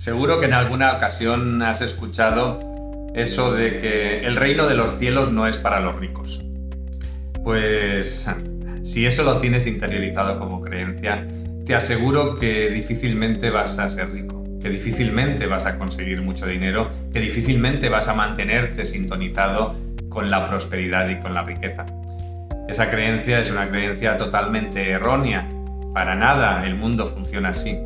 Seguro que en alguna ocasión has escuchado eso de que el reino de los cielos no es para los ricos. Pues si eso lo tienes interiorizado como creencia, te aseguro que difícilmente vas a ser rico, que difícilmente vas a conseguir mucho dinero, que difícilmente vas a mantenerte sintonizado con la prosperidad y con la riqueza. Esa creencia es una creencia totalmente errónea. Para nada el mundo funciona así.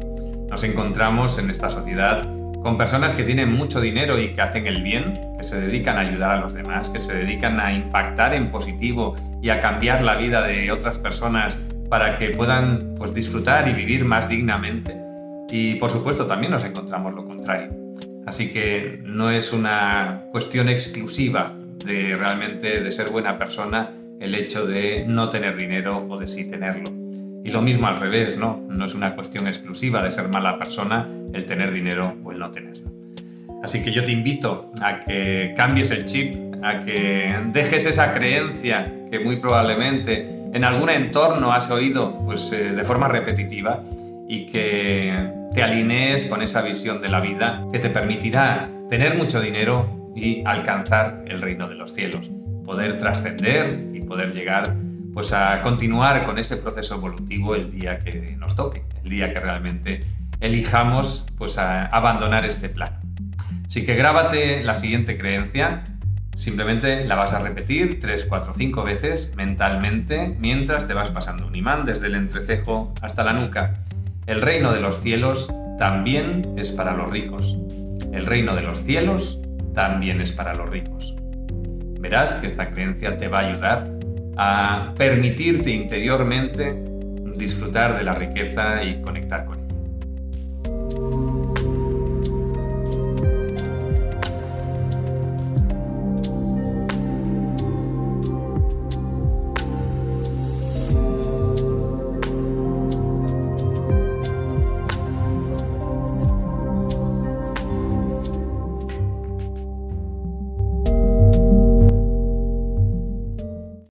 Nos encontramos en esta sociedad con personas que tienen mucho dinero y que hacen el bien, que se dedican a ayudar a los demás, que se dedican a impactar en positivo y a cambiar la vida de otras personas para que puedan pues, disfrutar y vivir más dignamente. Y por supuesto también nos encontramos lo contrario. Así que no es una cuestión exclusiva de realmente de ser buena persona el hecho de no tener dinero o de sí tenerlo. Y lo mismo al revés, ¿no? No es una cuestión exclusiva de ser mala persona el tener dinero o el no tenerlo. Así que yo te invito a que cambies el chip, a que dejes esa creencia que muy probablemente en algún entorno has oído pues, eh, de forma repetitiva y que te alinees con esa visión de la vida que te permitirá tener mucho dinero y alcanzar el reino de los cielos, poder trascender y poder llegar pues a continuar con ese proceso evolutivo el día que nos toque, el día que realmente elijamos pues abandonar este plan. Así que grábate la siguiente creencia, simplemente la vas a repetir 3, 4, 5 veces mentalmente mientras te vas pasando un imán desde el entrecejo hasta la nuca. El reino de los cielos también es para los ricos. El reino de los cielos también es para los ricos. Verás que esta creencia te va a ayudar a permitirte interiormente disfrutar de la riqueza y conectar con ella.